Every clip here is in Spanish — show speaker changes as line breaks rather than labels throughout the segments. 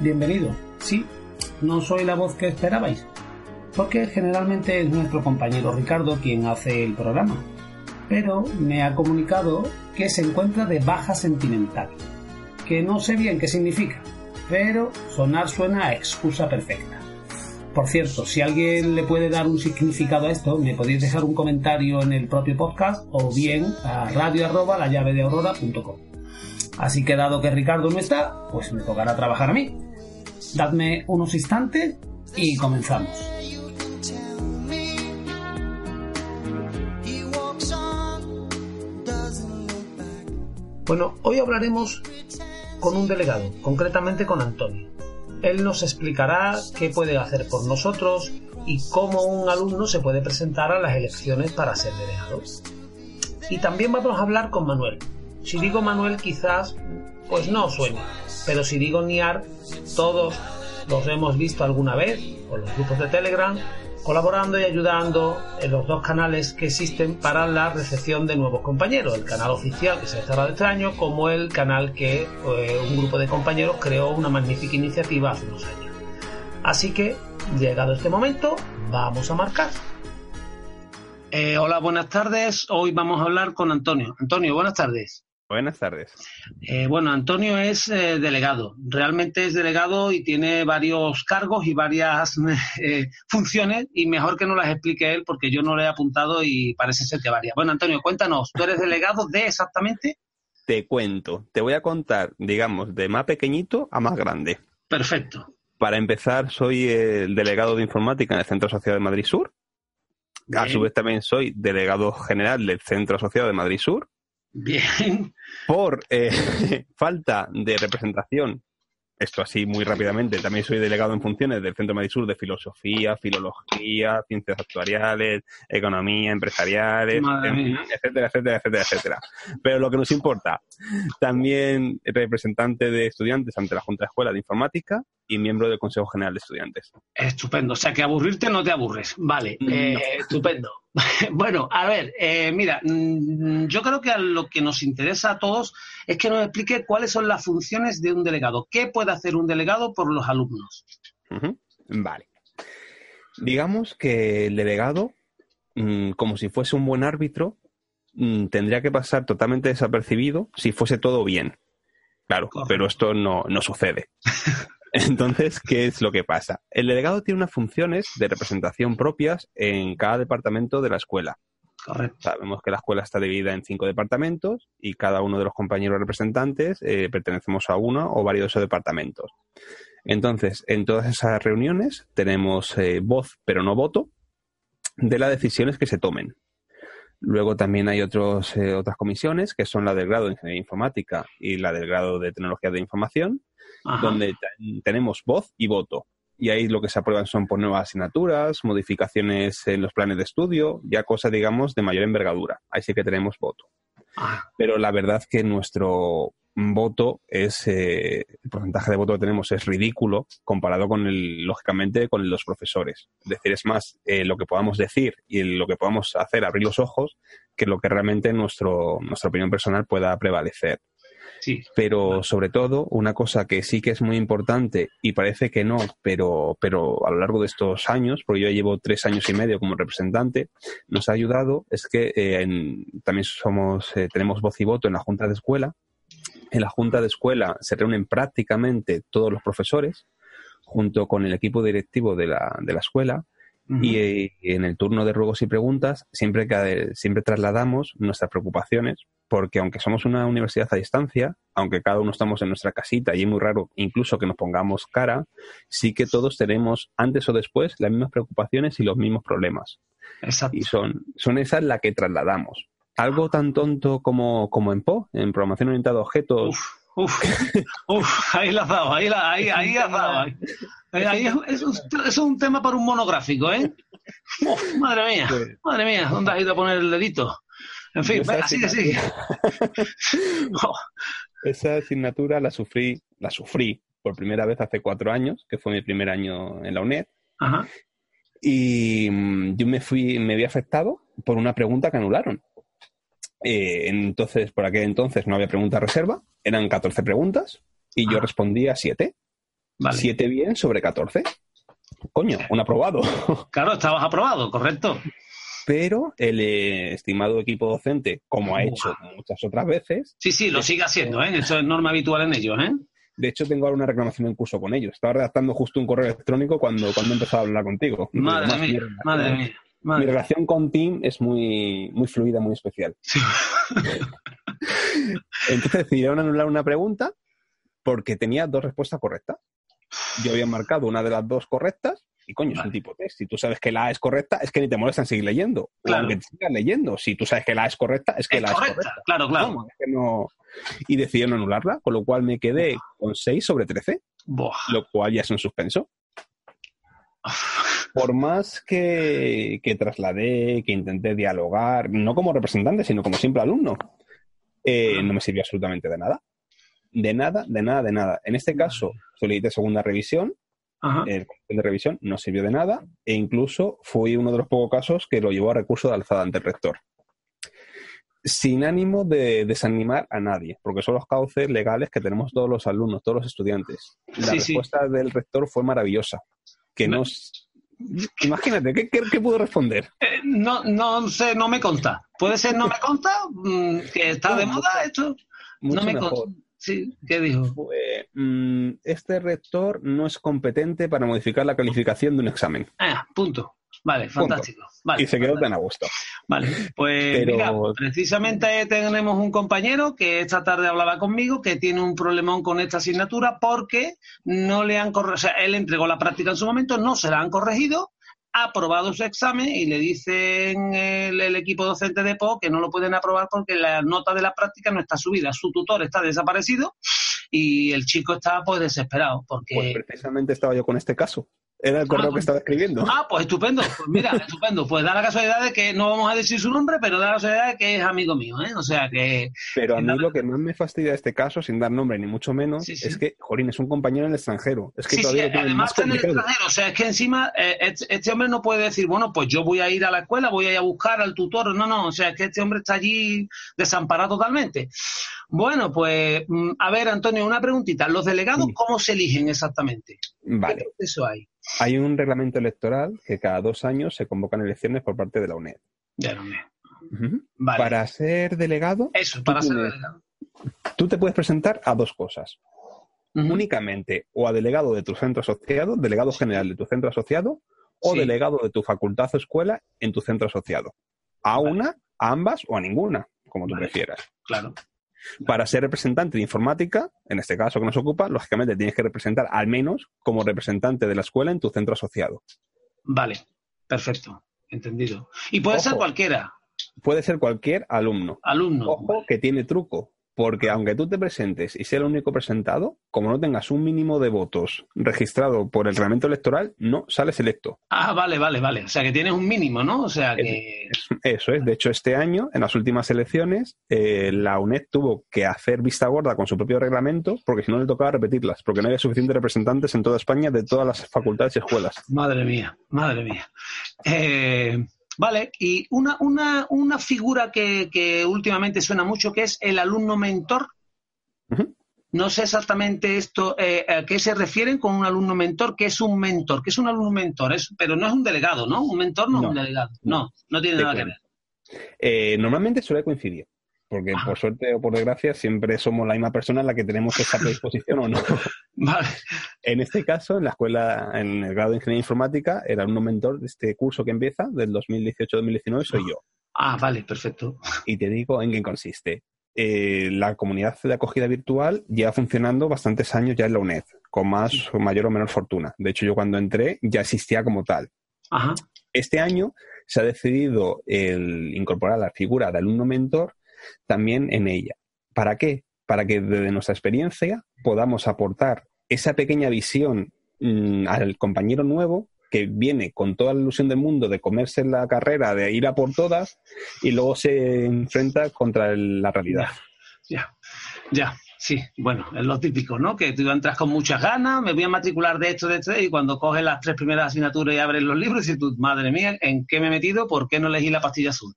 bienvenido. Sí, no soy la voz que esperabais, porque generalmente es nuestro compañero Ricardo quien hace el programa, pero me ha comunicado que se encuentra de baja sentimental, que no sé bien qué significa, pero sonar suena a excusa perfecta. Por cierto, si alguien le puede dar un significado a esto, me podéis dejar un comentario en el propio podcast o bien a radio arroba la llave de. Así que dado que Ricardo no está, pues me tocará trabajar a mí. Dadme unos instantes y comenzamos. Bueno, hoy hablaremos con un delegado, concretamente con Antonio. Él nos explicará qué puede hacer por nosotros y cómo un alumno se puede presentar a las elecciones para ser delegado. Y también vamos a hablar con Manuel. Si digo Manuel quizás pues no suene, pero si digo Niar, todos los hemos visto alguna vez por los grupos de Telegram colaborando y ayudando en los dos canales que existen para la recepción de nuevos compañeros, el canal oficial que se estaba de extraño, como el canal que eh, un grupo de compañeros creó una magnífica iniciativa hace unos años. Así que, llegado este momento, vamos a marcar. Eh, hola, buenas tardes. Hoy vamos a hablar con Antonio. Antonio, buenas tardes.
Buenas tardes.
Eh, bueno, Antonio es eh, delegado. Realmente es delegado y tiene varios cargos y varias eh, funciones y mejor que no las explique él porque yo no le he apuntado y parece ser que varía. Bueno, Antonio, cuéntanos, ¿tú eres delegado de exactamente?
Te cuento. Te voy a contar, digamos, de más pequeñito a más grande.
Perfecto.
Para empezar, soy el delegado de informática en el Centro Asociado de Madrid Sur. A su vez también soy delegado general del Centro Asociado de Madrid Sur.
Bien.
Por eh, falta de representación, esto así muy rápidamente, también soy delegado en funciones del Centro Madrid Sur de Filosofía, Filología, Ciencias Actuariales, Economía, Empresariales, etcétera, etcétera, etcétera, etcétera. Pero lo que nos importa, también representante de estudiantes ante la Junta de Escuela de Informática y miembro del Consejo General de Estudiantes.
Estupendo. O sea, que aburrirte no te aburres. Vale, eh, estupendo. bueno, a ver, eh, mira, mm, yo creo que a lo que nos interesa a todos es que nos explique cuáles son las funciones de un delegado. ¿Qué puede hacer un delegado por los alumnos?
Vale. Digamos que el delegado, mm, como si fuese un buen árbitro, mm, tendría que pasar totalmente desapercibido si fuese todo bien. Claro, pero esto no, no sucede. Entonces, ¿qué es lo que pasa? El delegado tiene unas funciones de representación propias en cada departamento de la escuela.
Correcto.
Sabemos que la escuela está dividida en cinco departamentos y cada uno de los compañeros representantes eh, pertenecemos a uno o varios de esos departamentos. Entonces, en todas esas reuniones tenemos eh, voz, pero no voto, de las decisiones que se tomen. Luego también hay otros, eh, otras comisiones, que son la del grado de Ingeniería Informática y la del grado de Tecnología de Información,
Ajá.
donde tenemos voz y voto. Y ahí lo que se aprueban son por nuevas asignaturas, modificaciones en los planes de estudio, ya cosas, digamos, de mayor envergadura. Ahí sí que tenemos voto.
Ah,
Pero la verdad que nuestro voto es, eh, el porcentaje de voto que tenemos es ridículo comparado con el, lógicamente, con los profesores. Es decir, es más eh, lo que podamos decir y lo que podamos hacer, abrir los ojos, que lo que realmente nuestro, nuestra opinión personal pueda prevalecer.
Sí.
Pero sobre todo, una cosa que sí que es muy importante y parece que no, pero, pero a lo largo de estos años, porque yo llevo tres años y medio como representante, nos ha ayudado es que eh, en- también somos, eh, tenemos voz y voto en la Junta de Escuela. En la Junta de Escuela se reúnen prácticamente todos los profesores junto con el equipo directivo de la, de la escuela y, eh, en el turno de ruegos y preguntas siempre, que, siempre trasladamos nuestras preocupaciones, porque aunque somos una universidad a distancia, aunque cada uno estamos en nuestra casita y es muy raro incluso que nos pongamos cara, sí que todos tenemos antes o después las mismas preocupaciones y los mismos problemas.
Exacto.
Y son, son esas las que trasladamos. Algo tan tonto como, como en PO, en programación orientada a objetos.
Uf, uf, ahí la has dado, ahí, la, ahí, ahí has dado. Ahí, es, es, un tema para un monográfico, ¿eh? Uf, madre mía, madre mía, ¿dónde has ido a poner el dedito? En fin, así que sí.
Esa asignatura la sufrí, la sufrí por primera vez hace cuatro años, que fue mi primer año en la UNED.
Ajá.
Y mm, yo me fui, me vi afectado por una pregunta que anularon. Eh, entonces, por aquel entonces no había pregunta reserva, eran 14 preguntas y yo respondía 7. 7 bien sobre 14. Coño, un aprobado.
Claro, estabas aprobado, correcto.
Pero el eh, estimado equipo docente, como ha hecho muchas otras veces.
Sí, sí, lo sigue haciendo, ¿eh? Eso es norma habitual en ellos, ¿eh?
De hecho, tengo ahora una reclamación en curso con ellos. Estaba redactando justo un correo electrónico cuando, cuando he empezado a hablar contigo.
Madre mía, madre mía. Mi
relación con Tim es muy, muy fluida, muy especial. Entonces decidieron anular una pregunta porque tenía dos respuestas correctas. Yo había marcado una de las dos correctas y coño, es un tipo test. Si tú sabes que la A es correcta, es que ni te molestan seguir leyendo.
Claro.
aunque te sigas leyendo. Si tú sabes que la A es correcta, es que la A es correcta.
Claro, claro.
Y decidieron anularla, con lo cual me quedé con 6 sobre 13, lo cual ya es un suspenso. Por más que, que, trasladé, que intenté dialogar, no como representante, sino como simple alumno, eh, no me sirvió absolutamente de nada. De nada, de nada, de nada. En este caso, solicité segunda revisión. El de revisión no sirvió de nada e incluso fui uno de los pocos casos que lo llevó a recurso de alzada ante el rector. Sin ánimo de desanimar a nadie, porque son los cauces legales que tenemos todos los alumnos, todos los estudiantes. La respuesta del rector fue maravillosa, que nos Imagínate, ¿qué, puedo responder?
Eh, no, no sé, no me consta. ¿Puede ser no me consta? Mm, ¿Que está de moda esto?
no me consta.
Sí, ¿qué dijo?
Pues, mm, este rector no es competente para modificar la calificación de un examen.
Ah, punto. Vale, fantástico.
y se quedó tan a gusto.
Vale, pues mira, precisamente tenemos un compañero que esta tarde hablaba conmigo que tiene un problemón con esta asignatura porque no le han corregido, o sea, él entregó la práctica en su momento, no se la han corregido, ha aprobado su examen y le dicen el, equipo docente de PO que no lo pueden aprobar porque la nota de la práctica no está subida, su tutor está desaparecido y el chico está pues desesperado porque...
Pues precisamente estaba yo con este caso. Era el correo que
pues,
estaba escribiendo.
Ah, pues estupendo. Pues mira, estupendo. Pues da la casualidad de que no vamos a decir su nombre, pero da la casualidad de que es amigo mío, ¿eh? O sea que.
Pero a mí lo que más me fastidia de este caso, sin dar nombre ni mucho menos, es que, Jorín, es un compañero en el extranjero. Es que
sí,
todavía
sí, además está en el extranjero. O sea, es que encima eh, este, hombre no puede decir, bueno, pues yo voy a ir a la escuela, voy a ir a buscar al tutor. No, no. O sea, es que este hombre está allí desamparado totalmente. Bueno, pues, mm, a ver, Antonio, una preguntita. ¿Los delegados cómo se eligen exactamente?
Vale.
¿Qué proceso hay?
Hay un reglamento electoral que cada dos años se convocan elecciones por parte de la UNED.
De la UNED.
Para ser delegado.
Eso, para ser delegado.
Tú te puedes presentar a dos cosas. Únicamente o a delegado de tu centro asociado, delegado general de tu centro asociado, o delegado de tu facultad o escuela en tu centro asociado. A una, a ambas o a ninguna, como tú prefieras.
Claro.
Para ser representante de informática, en este caso que nos ocupa, lógicamente tienes que representar al menos como representante de la escuela en tu centro asociado.
Vale, perfecto, entendido. Y puede ser cualquiera.
Puede ser cualquier alumno.
Alumno.
Ojo que tiene truco. Porque aunque tú te presentes y sea el único presentado, como no tengas un mínimo de votos registrado por el reglamento electoral, no sales electo.
Ah, vale, vale, vale. O sea que tienes un mínimo, ¿no? O sea que.
Eso es. De hecho, este año, en las últimas elecciones, eh, la UNED tuvo que hacer vista gorda con su propio reglamento, porque si no le tocaba repetirlas, porque no había suficientes representantes en toda España de todas las facultades y escuelas.
Madre mía, madre mía. Eh. Vale, y una, una, una figura que, últimamente suena mucho, que es el alumno mentor. No sé exactamente esto, eh, a qué se refieren con un alumno mentor, qué es un mentor, qué es un alumno mentor, es, pero no es un delegado, ¿no? Un mentor no, es un delegado, no, no tiene nada que ver.
Eh, normalmente suele coincidir. Porque por suerte o por desgracia siempre somos la misma persona en la que tenemos esta predisposición o no.
Vale.
En este caso, en la escuela, en el grado de Ingeniería Informática, era un mentor de este curso que empieza, del 2018-2019, soy yo.
Ah, vale, perfecto.
Y te digo en qué consiste. Eh, la comunidad de acogida virtual lleva funcionando bastantes años ya en la UNED, con más o mayor o menor fortuna. De hecho, yo cuando entré ya existía como tal.
Ajá.
Este año se ha decidido el incorporar la figura de alumno mentor también en ella. ¿Para qué? Para que desde nuestra experiencia podamos aportar esa pequeña visión mm, al compañero nuevo que viene con toda la ilusión del mundo de comerse la carrera, de ir a por todas, y luego se enfrenta contra la realidad.
Ya, ya, sí, bueno, es lo típico, ¿no? Que tú entras con muchas ganas, me voy a matricular de esto, de esto, y cuando coges las tres primeras asignaturas y abres los libros, y tú, madre mía, ¿en qué me he metido? ¿Por qué no elegí la pastilla azul?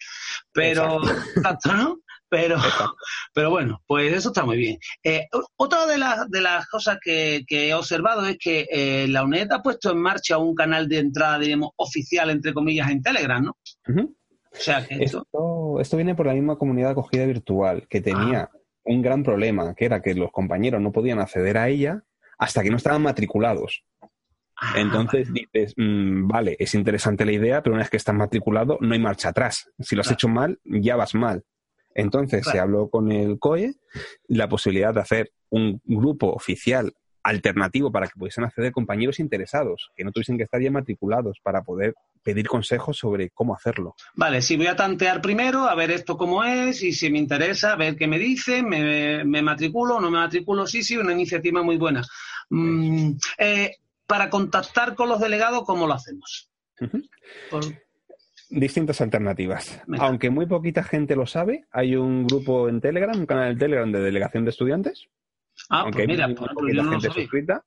Pero, tanto, ¿no? Pero, pero bueno, pues eso está muy bien. Eh, otra de, las de las cosas que, he observado es que eh, la UNED ha puesto en marcha un canal de entrada, digamos, oficial, entre comillas, en Telegram, ¿no? O sea, que
esto... esto... viene por la misma comunidad de acogida virtual, que tenía ah. un gran problema, que era que los compañeros no podían acceder a ella hasta que no estaban matriculados. Ah, Entonces dices, mm, vale, es interesante la idea, pero una vez que estás matriculado no hay marcha atrás. Si lo has hecho mal, ya vas mal. Entonces se habló con el COE la posibilidad de hacer un grupo oficial alternativo para que pudiesen acceder compañeros interesados, que no tuviesen que estar ya matriculados para poder pedir consejos sobre cómo hacerlo.
Vale, si voy a tantear primero, a ver esto cómo es, y si me interesa, a ver qué me dicen, me, matriculo o no me matriculo, sí, sí, una iniciativa muy buena. Mm, eh, para contactar con los delegados, ¿cómo lo hacemos?
Distintas alternativas. Aunque muy poquita gente lo sabe, hay un grupo en Telegram, un canal de Telegram de delegación de estudiantes.
Ah, aunque pues mira, poquita gente suscrita.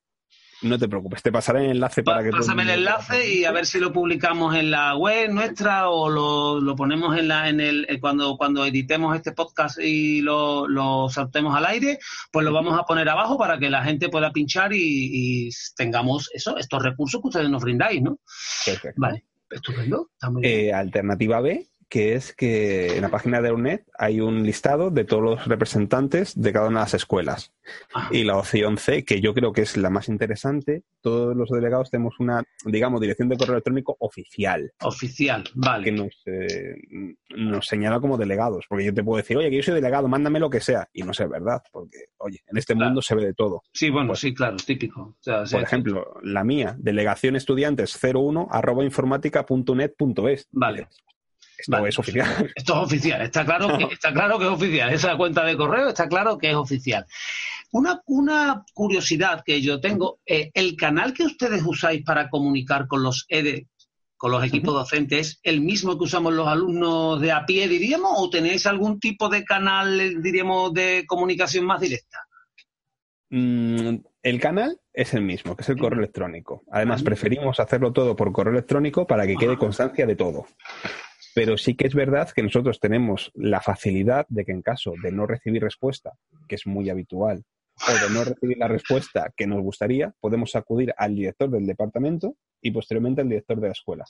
No te preocupes, te pasaré el enlace para que...
Pásame el enlace y a ver si lo publicamos en la web nuestra o lo, ponemos en la en el eh, cuando cuando editemos este podcast y lo, lo saltemos al aire, pues lo vamos a poner abajo para que la gente pueda pinchar y, tengamos eso, estos recursos que ustedes nos brindáis, ¿no?
Perfecto.
Vale. Estupendo.
Eh, alternativa B, que es que en la página de UNED hay un listado de todos los representantes de cada una de las escuelas. Ah. Y la opción C, que yo creo que es la más interesante, todos los delegados tenemos una, digamos, dirección de correo electrónico oficial.
Oficial, vale.
Que nos, eh, nos señala como delegados. Porque yo te puedo decir, oye, que yo soy delegado, mándame lo que sea. Y no sé, ¿verdad? Porque, oye, en este mundo se ve de todo.
Sí, bueno, pues sí, claro, típico.
por ejemplo, la mía, delegación estudiantes 01 arroba informática.net.es.
Vale.
Esto es oficial.
Esto es oficial, está claro, que, está claro que es oficial. Esa cuenta de correo está claro que es oficial. Una, una curiosidad que yo tengo, eh, el canal que ustedes usáis para comunicar con los EDE, con los equipos docentes, ¿es el mismo que usamos los alumnos de a pie, diríamos, o tenéis algún tipo de canal, diríamos, de comunicación más directa?
Mm, el canal es el mismo, que es el correo electrónico. Además, preferimos hacerlo todo por correo electrónico para que quede constancia de todo. Pero sí que es verdad que nosotros tenemos la facilidad de que en caso de no recibir respuesta, que es muy habitual, o de no recibir la respuesta que nos gustaría, podemos acudir al director del departamento y posteriormente al director de la escuela.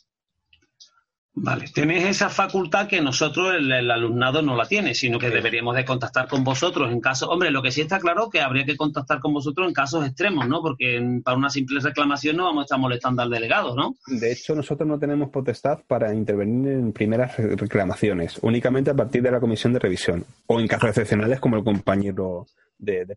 Vale, tenéis esa facultad que nosotros, el, alumnado, no la tiene, sino que deberíamos de contactar con vosotros en caso... Hombre, lo que sí está claro que habría que contactar con vosotros en casos extremos, ¿no? Porque para una simple reclamación no vamos a estar molestando al delegado, ¿no?
De hecho, nosotros no tenemos potestad para intervenir en primeras reclamaciones, únicamente a partir de la comisión de revisión, o en casos excepcionales como el compañero de, de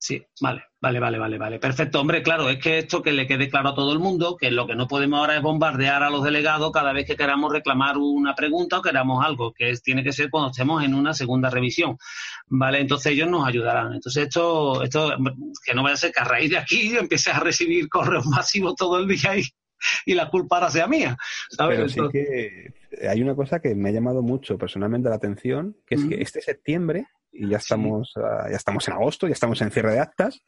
Sí, vale, vale, vale, vale, vale. Perfecto, hombre, claro, es que esto que le quede claro a todo el mundo, que lo que no podemos ahora es bombardear a los delegados cada vez que queramos reclamar una pregunta o queramos algo, que tiene que ser cuando estemos en una segunda revisión. Vale, entonces ellos nos ayudarán. Entonces esto, esto, que no vaya a ser que a raíz de aquí empieces a recibir correos masivos todo el día y, y la culpa ahora sea mía.
Pero sí que hay una cosa que me ha llamado mucho personalmente la atención, que es que este septiembre y ya estamos, ah, ya estamos en agosto, ya estamos en cierre de actas,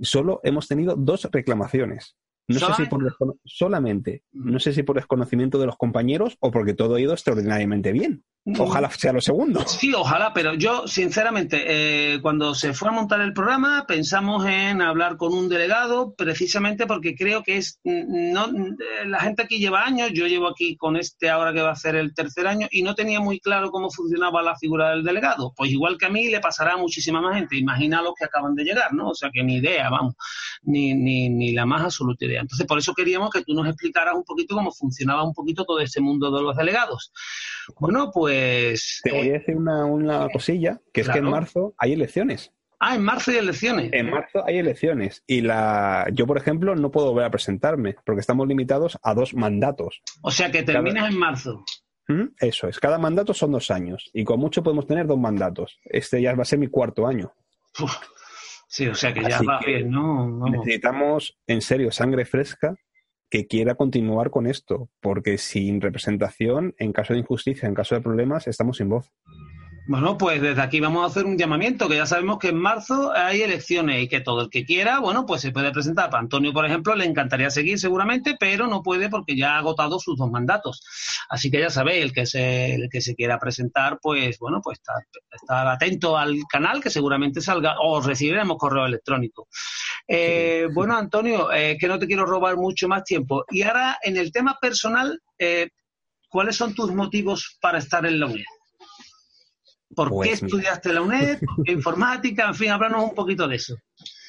solo hemos tenido dos reclamaciones. No sé si por solamente, no sé si por desconocimiento de los compañeros o porque todo ha ido extraordinariamente bien. Ojalá sea lo segundo.
Sí, ojalá, pero yo, sinceramente, eh, cuando se fue a montar el programa, pensamos en hablar con un delegado, precisamente porque creo que es. no La gente aquí lleva años, yo llevo aquí con este ahora que va a ser el tercer año, y no tenía muy claro cómo funcionaba la figura del delegado. Pues igual que a mí, le pasará a muchísima más gente. Imagina los que acaban de llegar, ¿no? O sea que ni idea, vamos, ni, ni, ni la más absoluta idea. Entonces, por eso queríamos que tú nos explicaras un poquito cómo funcionaba un poquito todo este mundo de los delegados. Bueno, pues.
Te voy a decir una, una cosilla, que es que en marzo hay elecciones.
Ah, en marzo hay elecciones.
En marzo hay elecciones y la yo, por ejemplo, no puedo volver a presentarme porque estamos limitados a dos mandatos.
O sea que terminas en marzo.
¿Mm? Eso es, cada mandato son dos años y con mucho podemos tener dos mandatos. Este ya va a ser mi cuarto año.
Uf. Sí, o sea que ya
Así
va
que
bien, ¿no? Vamos.
Necesitamos, en serio, sangre fresca que quiera continuar con esto, porque sin representación, en caso de injusticia, en caso de problemas, estamos sin voz.
Bueno, pues desde aquí vamos a hacer un llamamiento, que ya sabemos que en marzo hay elecciones y que todo el que quiera, bueno, pues se puede presentar. Para Antonio, por ejemplo, le encantaría seguir seguramente, pero no puede porque ya ha agotado sus dos mandatos. Así que ya sabéis, el que se, el que se quiera presentar, pues bueno, pues estar, estar atento al canal, que seguramente salga, o recibiremos correo electrónico. Eh, bueno, Antonio, eh, que no te quiero robar mucho más tiempo. Y ahora, en el tema personal, eh, ¿cuáles son tus motivos para estar en la UNED? ¿Por
Pues
qué
mira.
estudiaste la UNED? ¿Por qué informática? En fin, háblanos un poquito de eso.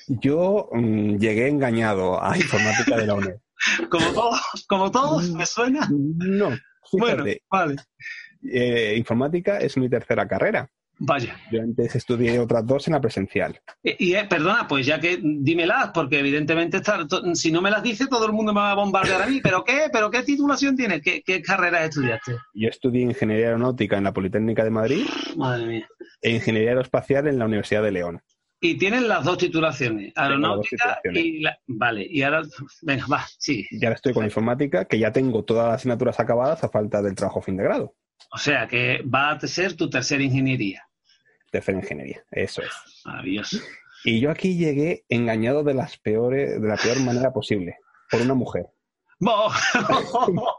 Yo mm, llegué engañado a informática de la UNED.
Como todos, como todos, me suena.
No,
Bueno, vale.
eh, informática es mi tercera carrera.
Vaya.
Yo antes estudié otras dos en la presencial.
Y, y, eh, perdona, pues ya que dímelas, porque evidentemente está- to- si no me las dice, todo el mundo me va a bombardear a mí. ¿Pero qué? ¿Pero qué titulación tienes? ¿Qué, qué carreras estudiaste?
Yo estudié Ingeniería Aeronáutica en la Politécnica de Madrid
Madre mía.
e Ingeniería Aeroespacial en la Universidad de León.
Y tienen las dos titulaciones,
dos
aeronáutica y la... Vale, y ahora, venga, va, sí.
Y ahora estoy con informática, que ya tengo todas las asignaturas acabadas a falta del trabajo fin de grado.
O sea, que va a ser tu tercera ingeniería.
Tercera ingeniería, eso es.
Maravilloso.
Y yo aquí llegué engañado de las peores, de la peor manera posible, por una mujer.
Bo-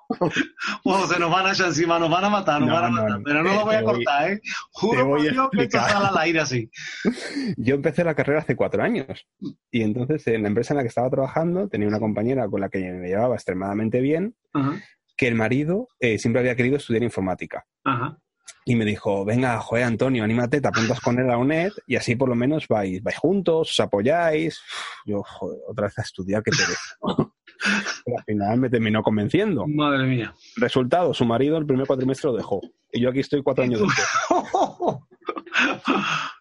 Bueno, se nos van a echar encima, nos van a matar, nos
No,
van a
no,
matar.
no.
pero no lo voy a
Te voy-
cortar, ¿eh? Juro por Dios que esto sale al aire así.
Yo empecé la carrera hace cuatro años y entonces en la empresa en la que estaba trabajando tenía una compañera con la que me llevaba extremadamente bien,
Ajá,
que el marido eh, siempre había querido estudiar informática.
ajá.
Y me dijo, venga, joder, Antonio, anímate, te apuntas con él a UNED y así por lo menos vais, vais juntos, os apoyáis. Yo, joder, otra vez a estudiar, qué pereza. Pero al final me terminó convenciendo.
Madre mía.
Resultado, su marido el primer cuatrimestre lo dejó. Y yo aquí estoy cuatro años después.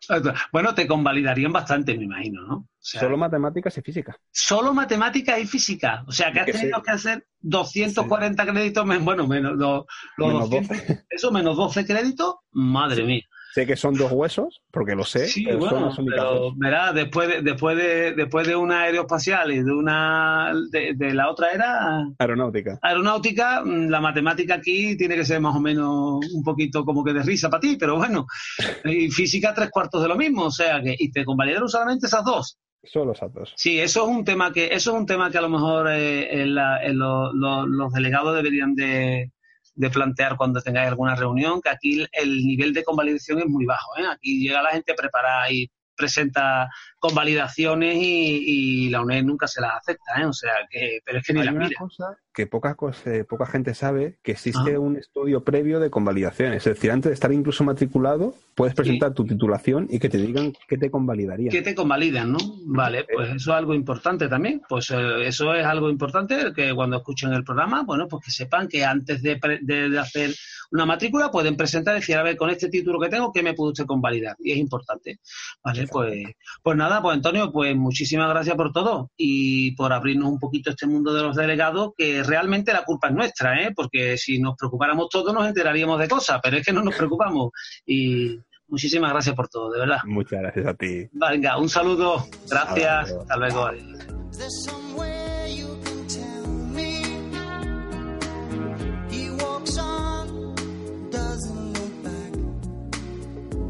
bueno, te convalidarían bastante, me imagino, ¿no? O sea,
Solo matemáticas y física.
solo matemáticas y física. O sea, que has
sí.
tenido que hacer 240 créditos, men- bueno, menos los, los
Menos
200, eso menos 12 créditos, madre mía.
Sé que son dos huesos, porque lo sé,
Sí,
pero
bueno, pero verás, después de, después de, después de una aeroespacial y de una de, de la otra era
Aeronáutica.
aeronáutica, mm, la matemática aquí tiene que ser más o menos un poquito como que de risa para ti, pero bueno, y física tres cuartos de lo mismo, o sea que, y te convalidaron solamente esas dos.
Solo esas dos.
Sí, eso es un tema que, eso es un tema que a lo mejor eh, en la- en lo- lo- los delegados deberían de, de plantear cuando tengáis alguna reunión, que aquí el, el nivel de convalidación es muy bajo. ¿eh? Aquí llega la gente preparada y presenta convalidaciones y, y la UNED nunca se las acepta, ¿eh? o sea que, pero es que ni
Hay
las
una
mira.
cosa que poca, cos- eh, poca gente sabe, que existe
Ah.
un estudio previo de convalidación. Es decir, antes de estar incluso matriculado, puedes presentar tu titulación y que te digan que te convalidaría.
que te convalidan, ¿no? Vale, pues eso es algo importante también. Pues eh, eso es algo importante que cuando escuchen el programa, bueno, pues que sepan que antes de, pre- de- de hacer una matrícula pueden presentar y decir, a ver, con este título que tengo, ¿qué me puede usted convalidar? Y es importante. Vale, pues, pues nada, pues Antonio, pues muchísimas gracias por todo y por abrirnos un poquito este mundo de los delegados, que realmente la culpa es nuestra, ¿eh? Porque si nos preocupáramos todos nos enteraríamos de cosas, pero es que no nos preocupamos. Y muchísimas gracias por todo, de verdad.
Muchas gracias a ti.
Venga, un saludo. Gracias.
Hasta luego.
Hasta.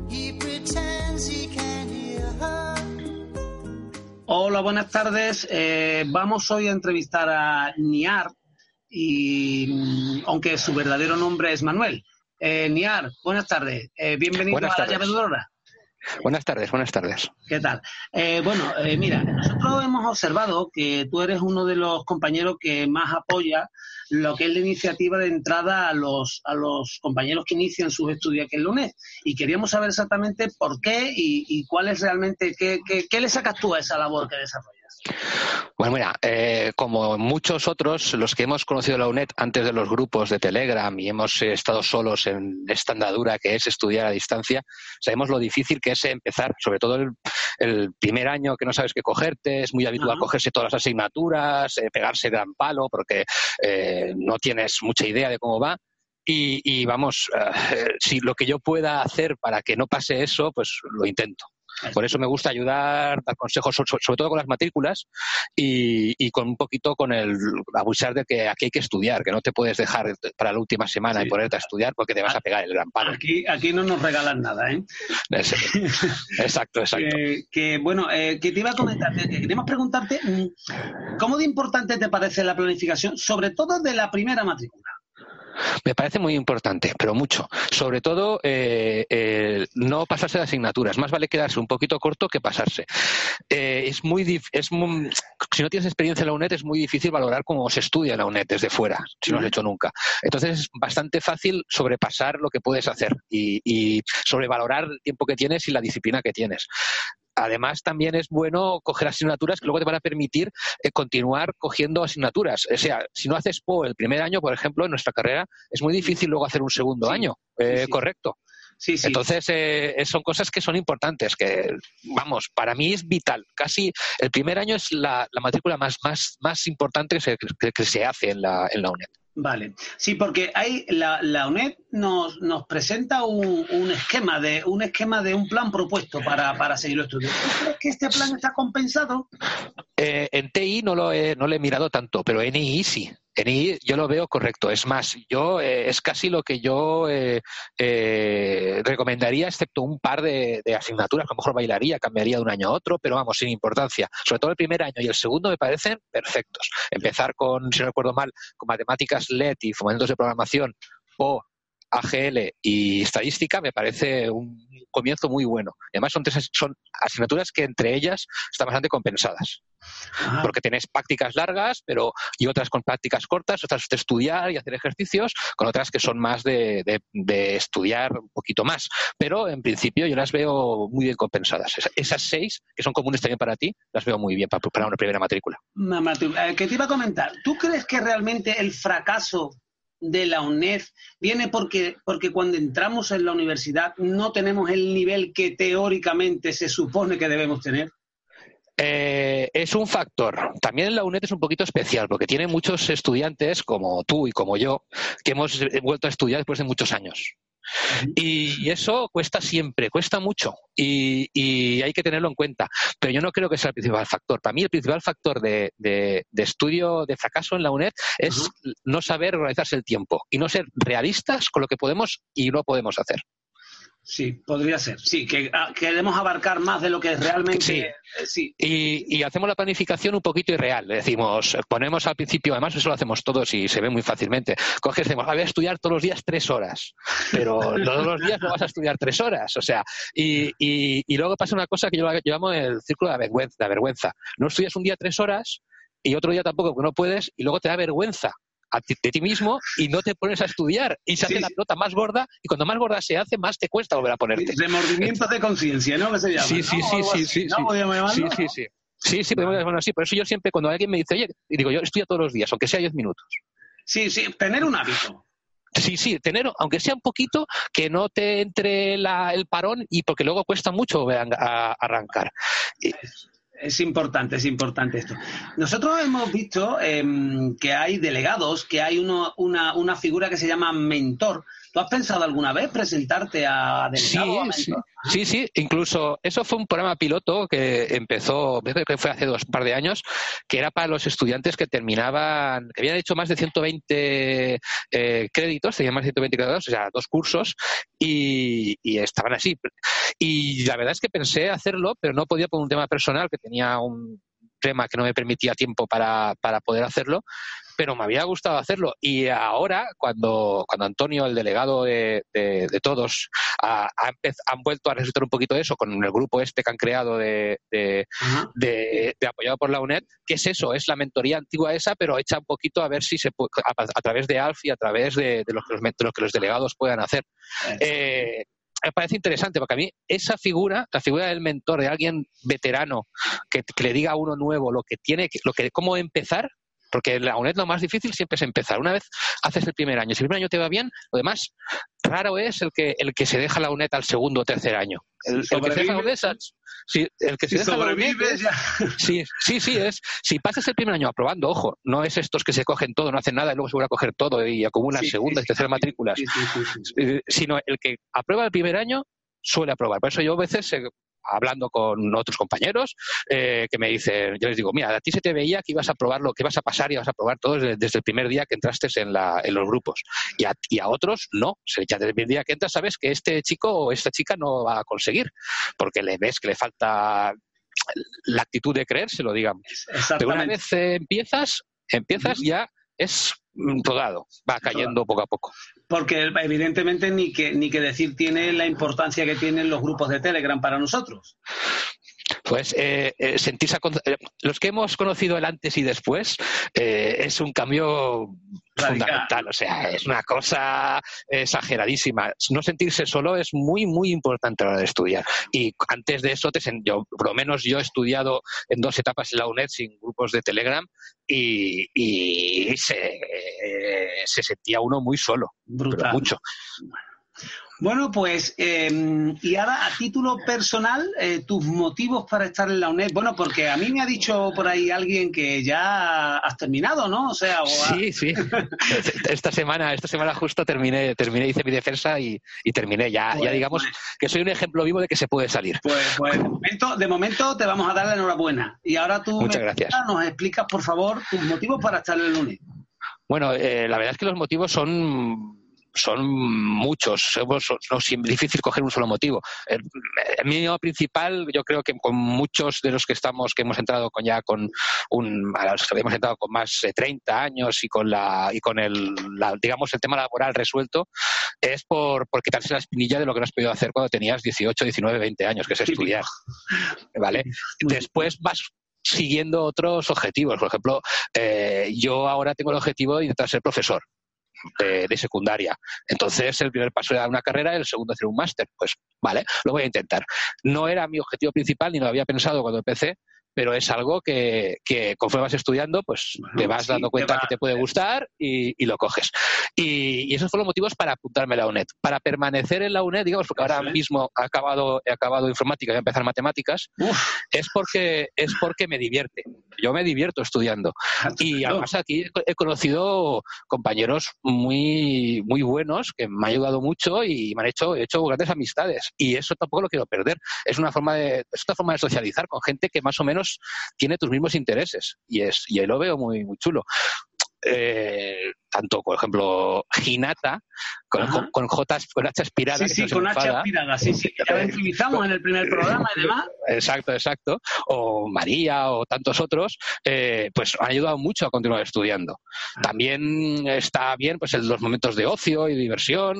He pretends he can't.
Hola, buenas tardes. Eh, vamos hoy a entrevistar a Niar, y, mm, aunque su verdadero nombre es Manuel. Eh, Niar, buenas tardes. Eh, bienvenido
Buenas
a la llave.
Buenas tardes, buenas tardes.
¿Qué tal? Eh, bueno, eh, mira, nosotros hemos observado que tú eres uno de los compañeros que más apoya lo que es la iniciativa de entrada a los, a los compañeros que inician sus estudios aquí en la UNED. Y queríamos saber exactamente por qué y, y cuál es realmente, qué, qué, qué le sacas tú a esa labor que desarrollas.
Bueno, mira, eh, como muchos otros, los que hemos conocido la UNED antes de los grupos de Telegram y hemos eh, estado solos en esta andadura que es estudiar a distancia, sabemos lo difícil que es empezar, sobre todo el, el primer año que no sabes qué cogerte, es muy habitual cogerse todas las asignaturas, eh, pegarse gran palo porque eh, no tienes mucha idea de cómo va. Y, y vamos, si lo que yo pueda hacer para que no pase eso, pues lo intento. Por eso me gusta ayudar, dar consejos, so- so- sobre todo con las matrículas y, y con un poquito con el abusar de que aquí hay que estudiar, que no te puedes dejar para la última semana
Sí.
y ponerte a estudiar porque te vas a pegar el gran palo.
Aquí, aquí no nos regalan nada, ¿eh?
Exacto, exacto.
Que, que, bueno, eh, que te iba a comentar, que que queríamos preguntarte, mm, ¿cómo de importante te parece la planificación, sobre todo de la primera matrícula?
Me parece muy importante, pero mucho. Sobre todo, eh, eh, no pasarse de asignaturas. Más vale quedarse un poquito corto que pasarse. Eh, es muy, es muy- si no tienes experiencia en la UNED, es muy difícil valorar cómo se estudia en la UNED desde fuera, si no lo has hecho nunca. Entonces, es bastante fácil sobrepasar lo que puedes hacer y, y sobrevalorar el tiempo que tienes y la disciplina que tienes. Además, también es bueno coger asignaturas que luego te van a permitir eh, continuar cogiendo asignaturas. O sea, si no haces PO el primer año, por ejemplo, en nuestra carrera, es muy difícil luego hacer un segundo
Sí,
año. Eh,
sí.
Correcto.
Sí, sí.
Entonces, eh, son cosas que son importantes, que, vamos, para mí es vital. Casi el primer año es la, la matrícula más, más, más importante que se, que- que se hace en la, en la UNED.
Vale, sí, porque hay la, la UNED nos, nos presenta un, un esquema de un esquema de un plan propuesto para, para seguir los estudios. ¿Tú crees que este plan está compensado?
Eh, en TI no lo, he, no lo he mirado tanto, pero en II sí. En II yo lo veo correcto. Es más, yo eh, es casi lo que yo eh, eh, recomendaría, excepto un par de, de asignaturas, que a lo mejor bailaría, cambiaría de un año a otro, pero vamos, sin importancia. Sobre todo el primer año y el segundo me parecen perfectos. Empezar con, si no recuerdo mal, con matemáticas LED y fundamentos de programación o AGL y estadística me parece un comienzo muy bueno. Además son, tres, son asignaturas que entre ellas están bastante compensadas
Ajá.
porque tenés prácticas largas pero y otras con prácticas cortas, otras de estudiar y hacer ejercicios, con otras que son más de, de- de estudiar un poquito más. Pero en principio yo las veo muy bien compensadas. Esa- Esas seis, que son comunes también para ti, las veo muy bien para, para una primera matrícula.
Mamá, tú, eh, que te iba a comentar, ¿tú crees que realmente el fracaso de la UNED viene porque, porque cuando entramos en la universidad no tenemos el nivel que teóricamente se supone que debemos tener?
Eh, es un factor. También la UNED es un poquito especial porque tiene muchos estudiantes, como tú y como yo, que hemos vuelto a estudiar después de muchos años. Y eso cuesta siempre, cuesta mucho y, y hay que tenerlo en cuenta. Pero yo no creo que sea el principal factor. Para mí el principal factor de, de- de estudio de fracaso en la UNED es no saber organizarse el tiempo y no ser realistas con lo que podemos y no podemos hacer.
Sí, podría ser. Sí, que ah, queremos abarcar más de lo que realmente.
Sí.
eh, sí.
Y, y hacemos la planificación un poquito irreal. Decimos, ponemos al principio, además eso lo hacemos todos y se ve muy fácilmente. Coges, decimos, "Ah, voy a estudiar todos los días tres horas, pero todos los días no vas a estudiar tres horas. O sea, y, y- y luego pasa una cosa que yo, la- yo llamo el círculo de la vergüenza, la vergüenza. No estudias un día tres horas y otro día tampoco, porque no puedes, y luego te da vergüenza ti- de ti mismo y no te pones a estudiar y se hace
Sí,
la
sí.
pelota más gorda y cuando más gorda se hace más te cuesta volver a ponerte.
Remordimientos de conciencia, ¿no? Que se llama.
Sí,
¿no?
sí,
O
sí, sí, sí,
¿no? llamarlo,
Sí,
¿no?
sí, sí. Sí, sí, podemos llamarlo así. Por eso yo siempre, cuando alguien me dice, oye, digo, yo estudio todos los días, aunque sea 10 minutos.
Sí, sí, tener un hábito.
Sí, sí, tener, aunque sea un poquito, que no te entre la- el parón y porque luego cuesta mucho a, a- arrancar.
Es importante, es importante esto. Nosotros hemos visto em, que hay delegados, que hay uno- una, una figura que se llama mentor. ¿Tú has pensado alguna vez presentarte a
Sí,
delegado o a
sí, sí, sí, incluso eso fue un programa piloto que empezó, creo que fue hace dos par de años, que era para los estudiantes que terminaban, que habían hecho más de 120 eh, créditos, tenían más de 120 créditos, o sea, dos cursos, y, y estaban así. Y la verdad es que pensé hacerlo, pero no podía por un tema personal, que tenía un tema que no me permitía tiempo para, para poder hacerlo, pero me había gustado hacerlo. Y ahora, cuando, cuando Antonio, el delegado de, de- de todos, ha, ha han vuelto a resucitar un poquito eso con el grupo este que han creado de, de,
Ajá.
de- de apoyado por la UNED, ¿qué es eso? Es la mentoría antigua esa, pero hecha un poquito a ver si se puede, a, a través de ALF y a través de, los, lo que los delegados puedan hacer. Eh, me parece interesante porque a mí esa figura, la figura del mentor, de alguien veterano que, que le diga a uno nuevo lo que tiene, lo que, cómo empezar, porque en la UNED lo más difícil siempre es empezar. Una vez haces el primer año, si el primer año te va bien, lo demás, raro es el que, el que se deja la UNED al segundo o tercer año. El,
Si
el que se deja la UNED, sí, el que se
Si
deja la UNED
ya.
Sí, sí, sí, es. Si pasas el primer año aprobando, ojo, no es estos que se cogen todo, no hacen nada y luego se vuelven a coger todo y acumulan
Sí,
segundas
sí,
y terceras matrículas. Eh, sino el que aprueba el primer año suele aprobar. Por eso yo a veces, eh, hablando con otros compañeros, eh, que me dicen, yo les digo, mira, a ti se te veía que ibas a probar lo que ibas a pasar y vas a probar todo desde, desde el primer día que entraste en, la, en los grupos. Y a, y a otros no. Ya desde el primer día que entras sabes que este chico o esta chica no va a conseguir, porque le ves que le falta la actitud de creérselo, digamos. Pero una vez eh, empiezas, empiezas ya es rodado, va cayendo poco a poco.
Porque evidentemente ni que, ni que decir tiene la importancia que tienen los grupos de Telegram para nosotros.
Pues eh, eh, sentirse eh, los que hemos conocido el antes y después eh, es un cambio
Radical.
fundamental, o sea, es una cosa exageradísima. No sentirse solo es muy, muy importante a la hora de estudiar. Y antes de eso, te yo, por lo menos yo he estudiado en dos etapas en la UNED sin grupos de Telegram y, y se, eh, se sentía uno muy solo, pero
Brutal.
mucho.
Bueno, pues, eh, y ahora a título personal, eh, tus motivos para estar en la UNED. Bueno, porque a mí me ha dicho por ahí alguien que ya has terminado, ¿no? O sea, o ha-
Sí, sí. Esta semana, esta semana justo terminé, terminé, hice mi defensa y, y terminé. Ya,
Pues,
ya digamos
pues.
que soy un ejemplo vivo de que se puede salir.
Pues, pues de, momento, de momento te vamos a dar la enhorabuena. Y ahora tú
Muchas
me
gracias.
explicas, nos explicas, por favor, tus motivos para estar en la UNED.
Bueno, eh, la verdad es que los motivos son son muchos, no es difícil coger un solo motivo. El, el principal, yo creo que con muchos de los que estamos, que hemos entrado con ya con un, a los que hemos entrado con más de 30 años y con la y con el, la- digamos, el tema laboral resuelto, es por, por quitarse la espinilla de lo que no has podido hacer cuando tenías 18, 19, 20 años, que es estudiar. ¿Vale? Después vas siguiendo otros objetivos. Por ejemplo, eh, yo ahora tengo el objetivo de intentar ser profesor. De, secundaria. Entonces, el primer paso era una carrera, el segundo hacer un máster. Pues vale, lo voy a intentar. No era mi objetivo principal, ni lo había pensado cuando empecé, pero es algo que, que conforme vas estudiando, pues
Bueno,
te vas
sí,
dando cuenta
va-
que te puede gustar y, y lo coges. Y, y esos fueron los motivos para apuntarme a la UNED. Para permanecer en la UNED, digamos, porque ahora mismo he acabado, he acabado informática y voy a empezar matemáticas,
Uf,
es porque, es porque me divierte. Yo me divierto estudiando. Y
claro.
además aquí he conocido compañeros muy, muy buenos que me han ayudado mucho y me han hecho, he hecho grandes amistades. Y eso tampoco lo quiero perder. Es una forma de, es una forma de socializar con gente que más o menos tiene tus mismos intereses. Y es, y ahí lo veo muy, muy chulo. Eh, tanto, por ejemplo, Hinata, con, con, con J, con H aspirada,
sí, sí, con H aspirada, sí, sí, que ya utilizamos en el primer programa y demás.
Exacto, exacto. O María o tantos otros, eh, pues han ayudado mucho a continuar estudiando. También está bien pues en los momentos de ocio y diversión,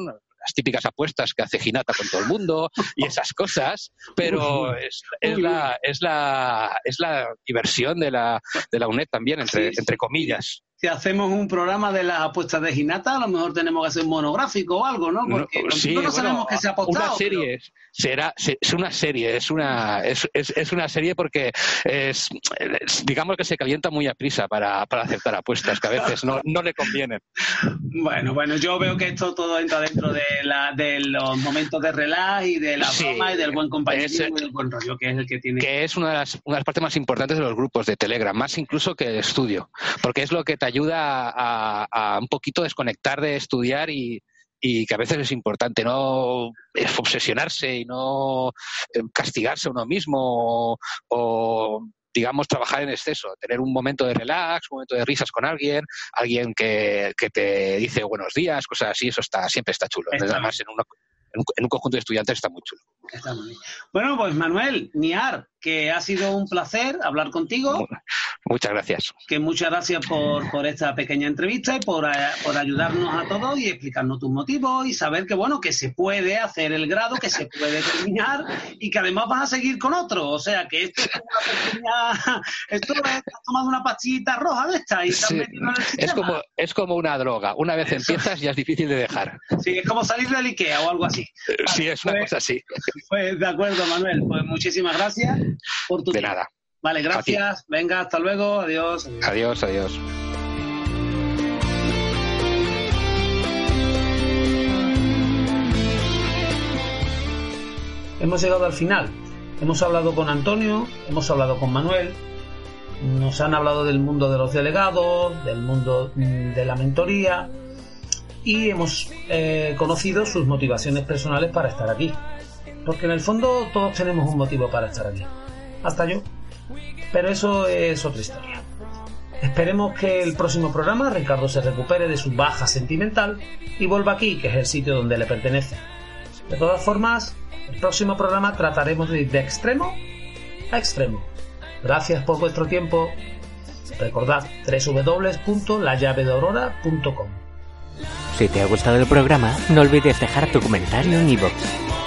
las típicas apuestas que hace Ginata con todo el mundo y esas cosas, pero es, es la, es la es la diversión de la, de la UNED también, entre, entre comillas.
Si hacemos un programa de las apuestas de Ginata, a lo mejor tenemos que hacer un monográfico o algo, ¿no? Porque
No, sí, bueno,
sabemos qué se ha apostado.
Una serie será se- es una serie, es una es, es, es una serie porque es, es- digamos que se calienta muy a prisa para, para aceptar apuestas que a veces no, no le convienen.
pero- Bueno, bueno, yo veo que esto todo entra dentro de, la, de los momentos de relax y de la
Sí,
broma y del buen compañerismo y del buen rollo, que es el que tiene.
que es una de, las, una de las partes más importantes de los grupos de Telegram, más incluso que el estudio, porque es lo que te ayuda a, a un poquito desconectar de estudiar y, y que a veces es importante no es obsesionarse y no eh, castigarse a uno mismo o, o, digamos trabajar en exceso, tener un momento de relax, un momento de risas con alguien, alguien que, que te dice buenos días, cosas así, eso está siempre está chulo.
Está
Además en, una- en un- en un conjunto de estudiantes está muy chulo.
Está muy bien. Bueno, pues Manuel, Niar, que ha sido un placer hablar contigo.
Muchas gracias.
Que muchas gracias por, por esta pequeña entrevista y por, eh, por ayudarnos a todos y explicarnos tus motivos y saber que, bueno, que se puede hacer el grado, que se puede terminar y que además vas a seguir con otro. O sea, que esto es una pequeña... Esto es has tomado una pastillita roja de esta y has
Sí,
metido en el
es, como, es como una droga. Una vez empiezas ya es difícil de dejar.
Sí, es como salir del Ikea o algo así.
Sí, es una
pues-
cosa así.
Pues de acuerdo, Manuel. Pues muchísimas gracias por tu
De
tiempo.
nada.
Vale, gracias. Venga, hasta luego. Adiós.
Adiós, adiós.
Hemos llegado al final. Hemos hablado con Antonio, hemos hablado con Manuel, nos han hablado del mundo de los delegados, del mundo mm, de la mentoría y hemos eh, conocido sus motivaciones personales para estar aquí. Porque en el fondo todos tenemos un motivo para estar aquí. Hasta yo. Pero eso es otra historia. Esperemos que el próximo programa Ricardo se recupere de su baja sentimental y vuelva aquí, que es el sitio donde le pertenece. De todas formas, el próximo programa trataremos de ir de extremo a extremo. Gracias por vuestro tiempo. Recordad www.lallavedeaurora.com.
Si te ha gustado el programa, no olvides dejar tu comentario en iVoox.